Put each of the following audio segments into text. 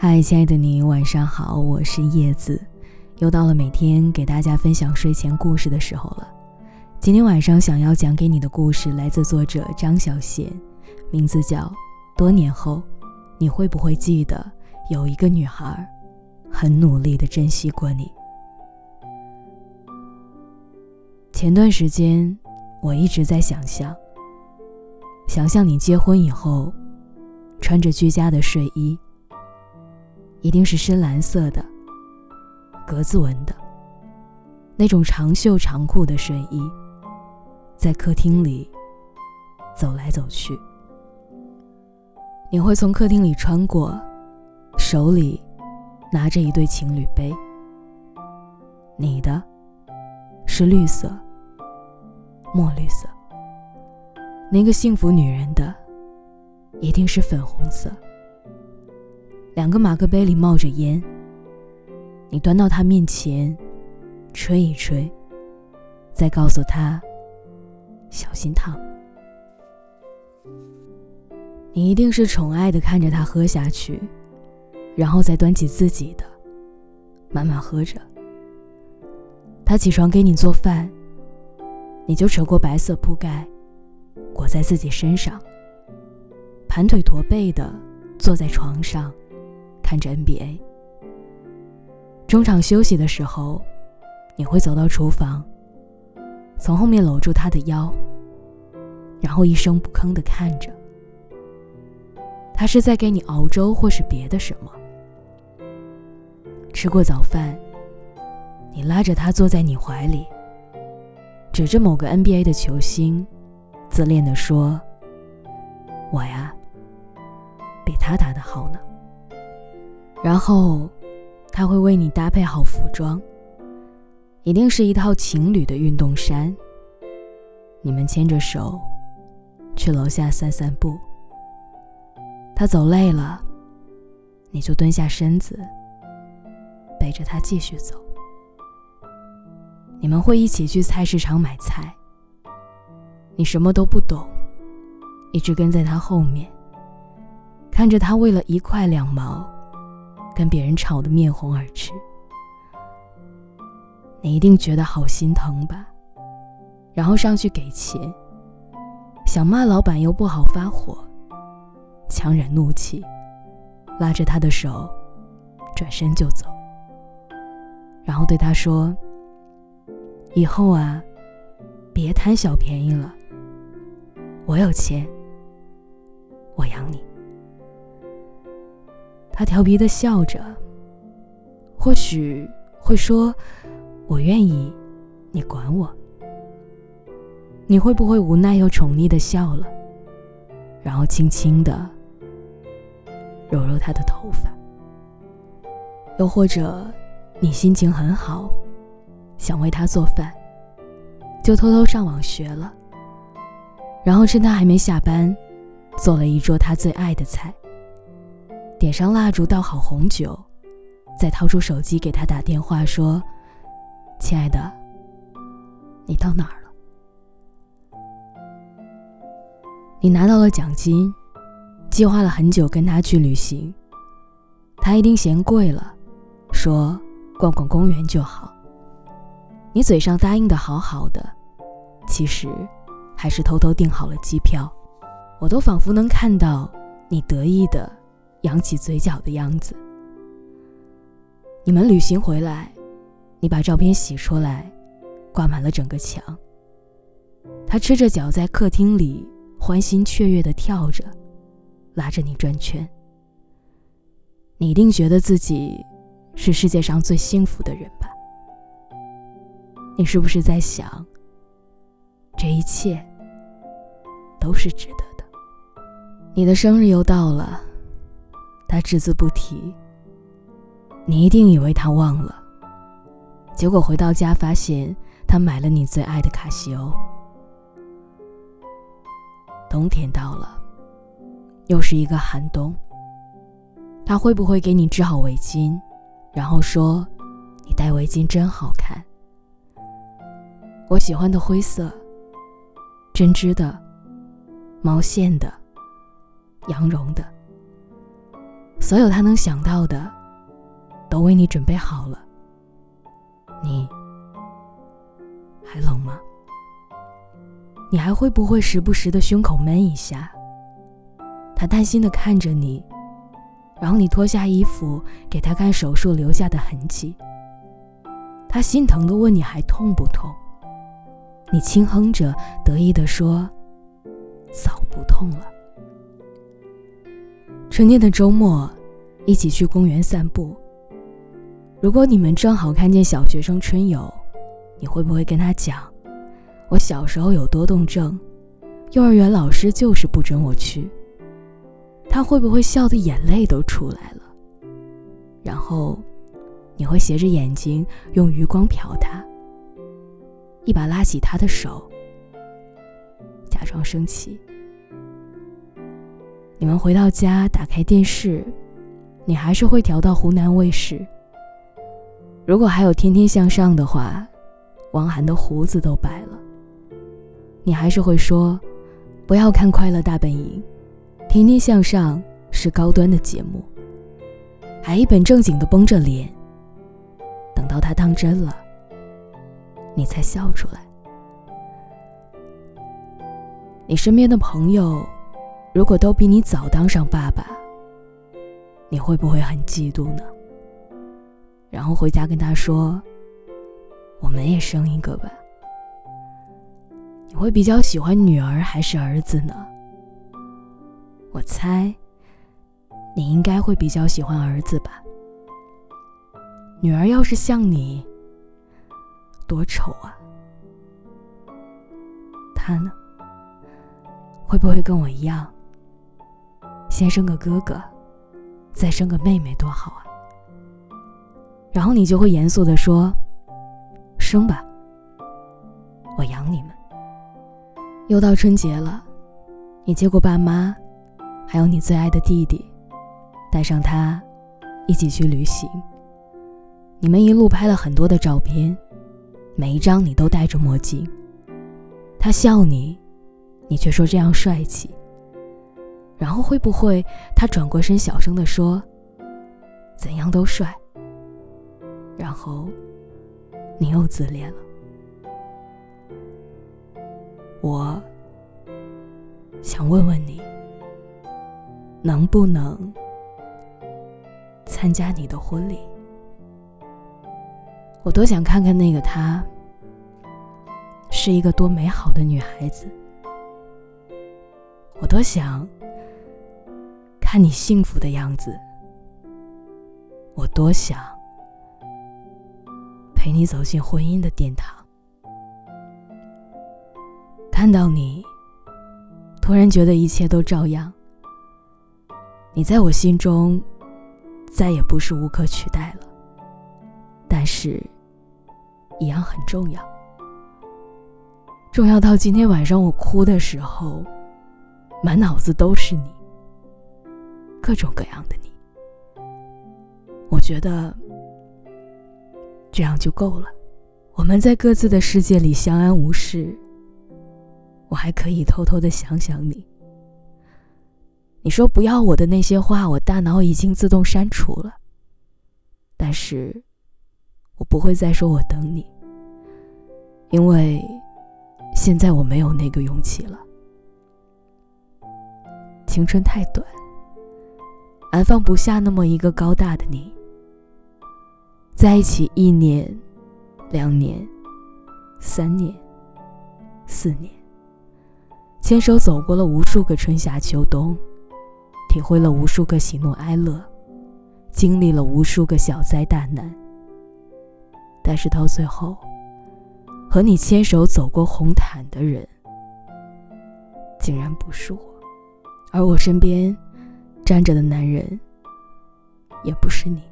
嗨，亲爱的你，晚上好，我是叶子，又到了每天给大家分享睡前故事的时候了。今天晚上想要讲给你的故事来自作者张小娴，名字叫《多年后你会不会记得有一个女孩很努力的珍惜过你》。前段时间我一直在想象，想象你结婚以后穿着居家的睡衣。一定是深蓝色的，格子纹的，那种长袖长裤的睡衣，在客厅里走来走去。你会从客厅里穿过，手里拿着一对情侣杯。你的，是绿色，墨绿色。那个幸福女人的，一定是粉红色。两个马克杯里冒着烟，你端到他面前，吹一吹，再告诉他小心烫。你一定是宠爱的看着他喝下去，然后再端起自己的，慢慢喝着。他起床给你做饭，你就扯过白色铺盖，裹在自己身上，盘腿驼背的坐在床上。看着 NBA，中场休息的时候，你会走到厨房，从后面搂住他的腰，然后一声不吭的看着。他是在给你熬粥，或是别的什么。吃过早饭，你拉着他坐在你怀里，指着某个 NBA 的球星，自恋的说：“我呀，比他打的好呢。”然后，他会为你搭配好服装，一定是一套情侣的运动衫。你们牵着手，去楼下散散步。他走累了，你就蹲下身子，背着他继续走。你们会一起去菜市场买菜。你什么都不懂，一直跟在他后面，看着他为了一块两毛。跟别人吵得面红耳赤，你一定觉得好心疼吧？然后上去给钱，想骂老板又不好发火，强忍怒气，拉着他的手，转身就走。然后对他说：“以后啊，别贪小便宜了。我有钱，我养你。”他调皮的笑着，或许会说：“我愿意，你管我。”你会不会无奈又宠溺的笑了，然后轻轻的揉揉他的头发？又或者，你心情很好，想为他做饭，就偷偷上网学了，然后趁他还没下班，做了一桌他最爱的菜。点上蜡烛，倒好红酒，再掏出手机给他打电话说：“亲爱的，你到哪儿了？你拿到了奖金，计划了很久跟他去旅行。他一定嫌贵了，说逛逛公园就好。你嘴上答应的好好的，其实还是偷偷订好了机票。我都仿佛能看到你得意的。”扬起嘴角的样子。你们旅行回来，你把照片洗出来，挂满了整个墙。他赤着脚在客厅里欢欣雀跃的跳着，拉着你转圈。你一定觉得自己是世界上最幸福的人吧？你是不是在想，这一切都是值得的？你的生日又到了。他只字不提。你一定以为他忘了，结果回到家发现他买了你最爱的卡西欧。冬天到了，又是一个寒冬。他会不会给你织好围巾，然后说：“你戴围巾真好看。”我喜欢的灰色，针织的，毛线的，羊绒的。所有他能想到的，都为你准备好了。你还冷吗？你还会不会时不时的胸口闷一下？他担心的看着你，然后你脱下衣服给他看手术留下的痕迹。他心疼的问你还痛不痛？你轻哼着，得意的说：“早不痛了。”春天的周末，一起去公园散步。如果你们正好看见小学生春游，你会不会跟他讲，我小时候有多动症，幼儿园老师就是不准我去。他会不会笑得眼泪都出来了？然后，你会斜着眼睛用余光瞟他。一把拉起他的手，假装生气。你们回到家，打开电视，你还是会调到湖南卫视。如果还有《天天向上》的话，王涵的胡子都白了。你还是会说，不要看《快乐大本营》，《天天向上》是高端的节目。还一本正经的绷着脸，等到他当真了。你才笑出来。你身边的朋友，如果都比你早当上爸爸，你会不会很嫉妒呢？然后回家跟他说：“我们也生一个吧。”你会比较喜欢女儿还是儿子呢？我猜，你应该会比较喜欢儿子吧。女儿要是像你。多丑啊！他呢？会不会跟我一样，先生个哥哥，再生个妹妹，多好啊！然后你就会严肃的说：“生吧，我养你们。”又到春节了，你接过爸妈，还有你最爱的弟弟，带上他，一起去旅行。你们一路拍了很多的照片。每一张你都戴着墨镜，他笑你，你却说这样帅气。然后会不会他转过身小声的说：“怎样都帅。”然后你又自恋了。我想问问你，能不能参加你的婚礼？我多想看看那个她，是一个多美好的女孩子。我多想看你幸福的样子。我多想陪你走进婚姻的殿堂。看到你，突然觉得一切都照样。你在我心中再也不是无可取代了。但是。一样很重要，重要到今天晚上我哭的时候，满脑子都是你，各种各样的你。我觉得这样就够了，我们在各自的世界里相安无事。我还可以偷偷的想想你。你说不要我的那些话，我大脑已经自动删除了，但是。我不会再说“我等你”，因为现在我没有那个勇气了。青春太短，安放不下那么一个高大的你。在一起一年、两年、三年、四年，牵手走过了无数个春夏秋冬，体会了无数个喜怒哀乐，经历了无数个小灾大难。但是到最后，和你牵手走过红毯的人，竟然不是我，而我身边站着的男人，也不是你。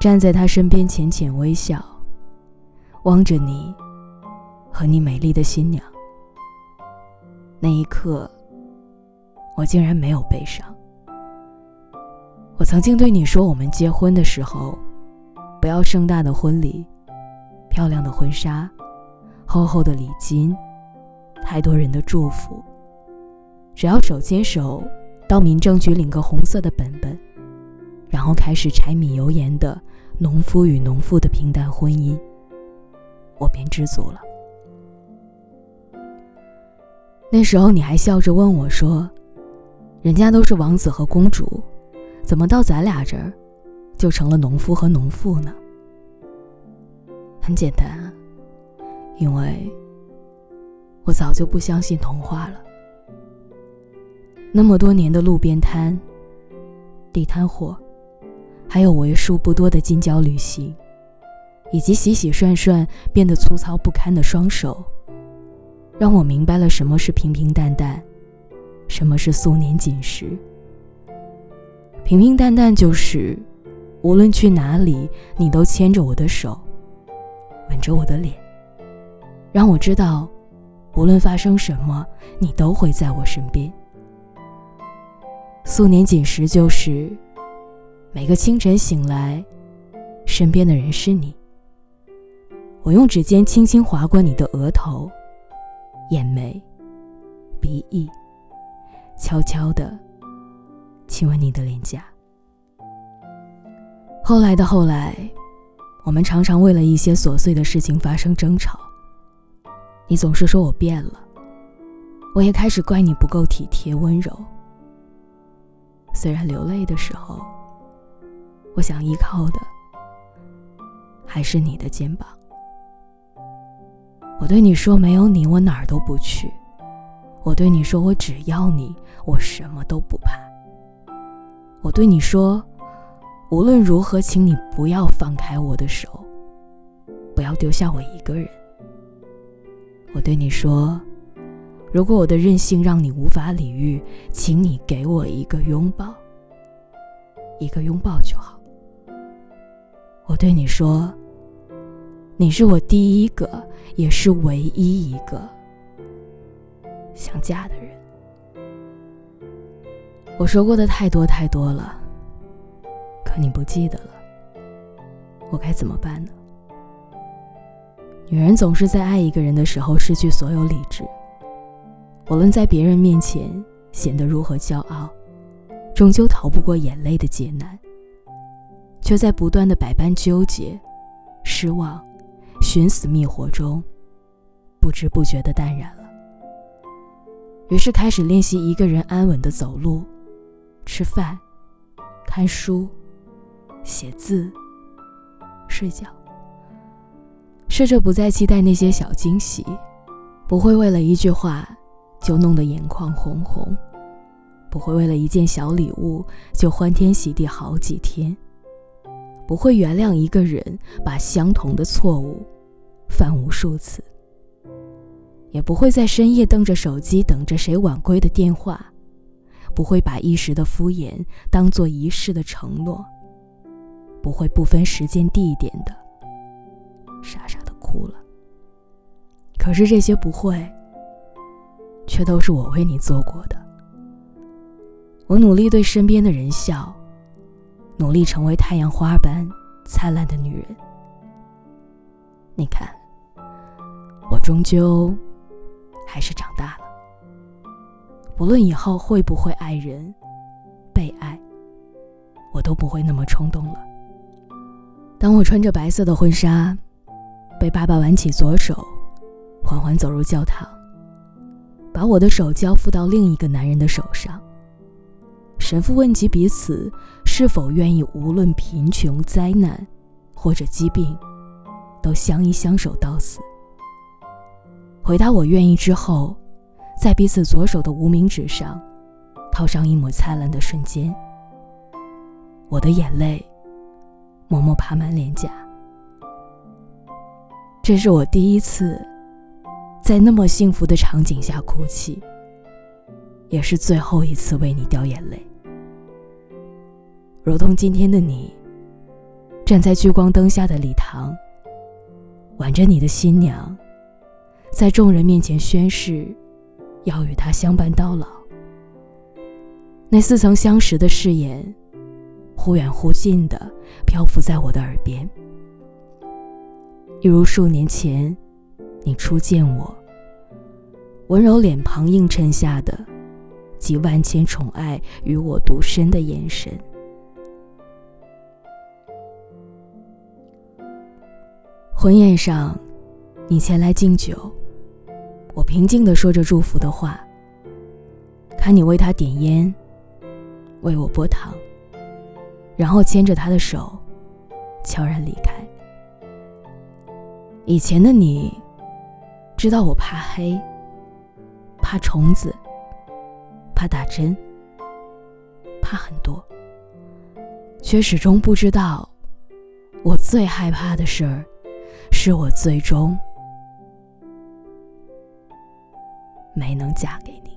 站在他身边，浅浅微笑，望着你和你美丽的新娘。那一刻，我竟然没有悲伤。我曾经对你说，我们结婚的时候。不要盛大的婚礼，漂亮的婚纱，厚厚的礼金，太多人的祝福。只要手牵手，到民政局领个红色的本本，然后开始柴米油盐的农夫与农妇的平淡婚姻，我便知足了。那时候你还笑着问我说：“人家都是王子和公主，怎么到咱俩这儿，就成了农夫和农妇呢？”很简单啊，因为我早就不相信童话了。那么多年的路边摊、地摊货，还有为数不多的近郊旅行，以及洗洗涮涮变得粗糙不堪的双手。让我明白了什么是平平淡淡，什么是素年锦时。平平淡淡就是，无论去哪里，你都牵着我的手，吻着我的脸，让我知道，无论发生什么，你都会在我身边。素年锦时就是，每个清晨醒来，身边的人是你。我用指尖轻轻划过你的额头。眼眉、鼻翼，悄悄地亲吻你的脸颊。后来的后来，我们常常为了一些琐碎的事情发生争吵。你总是说我变了，我也开始怪你不够体贴温柔。虽然流泪的时候，我想依靠的还是你的肩膀。我对你说：“没有你，我哪儿都不去。”我对你说：“我只要你，我什么都不怕。”我对你说：“无论如何，请你不要放开我的手，不要丢下我一个人。”我对你说：“如果我的任性让你无法理喻，请你给我一个拥抱，一个拥抱就好。”我对你说。你是我第一个，也是唯一一个想嫁的人。我说过的太多太多了，可你不记得了，我该怎么办呢？女人总是在爱一个人的时候失去所有理智，无论在别人面前显得如何骄傲，终究逃不过眼泪的劫难，却在不断的百般纠结、失望。寻死觅活中，不知不觉的淡然了。于是开始练习一个人安稳的走路、吃饭、看书、写字、睡觉。试着不再期待那些小惊喜，不会为了一句话就弄得眼眶红红，不会为了一件小礼物就欢天喜地好几天。不会原谅一个人把相同的错误犯无数次，也不会在深夜瞪着手机等着谁晚归的电话，不会把一时的敷衍当做一世的承诺，不会不分时间地点的傻傻的哭了。可是这些不会，却都是我为你做过的。我努力对身边的人笑。努力成为太阳花般灿烂的女人。你看，我终究还是长大了。不论以后会不会爱人、被爱，我都不会那么冲动了。当我穿着白色的婚纱，被爸爸挽起左手，缓缓走入教堂，把我的手交付到另一个男人的手上。神父问及彼此是否愿意，无论贫穷、灾难或者疾病，都相依相守到死。回答我愿意之后，在彼此左手的无名指上，套上一抹灿烂的瞬间，我的眼泪默默爬满脸颊。这是我第一次在那么幸福的场景下哭泣，也是最后一次为你掉眼泪。如同今天的你，站在聚光灯下的礼堂，挽着你的新娘，在众人面前宣誓，要与她相伴到老。那似曾相识的誓言，忽远忽近的漂浮在我的耳边，一如数年前你初见我，温柔脸庞映衬下的集万千宠爱与我独身的眼神。婚宴上，你前来敬酒，我平静地说着祝福的话。看你为他点烟，为我拨糖，然后牵着他的手，悄然离开。以前的你，知道我怕黑，怕虫子，怕打针，怕很多，却始终不知道，我最害怕的事儿。是我最终没能嫁给你。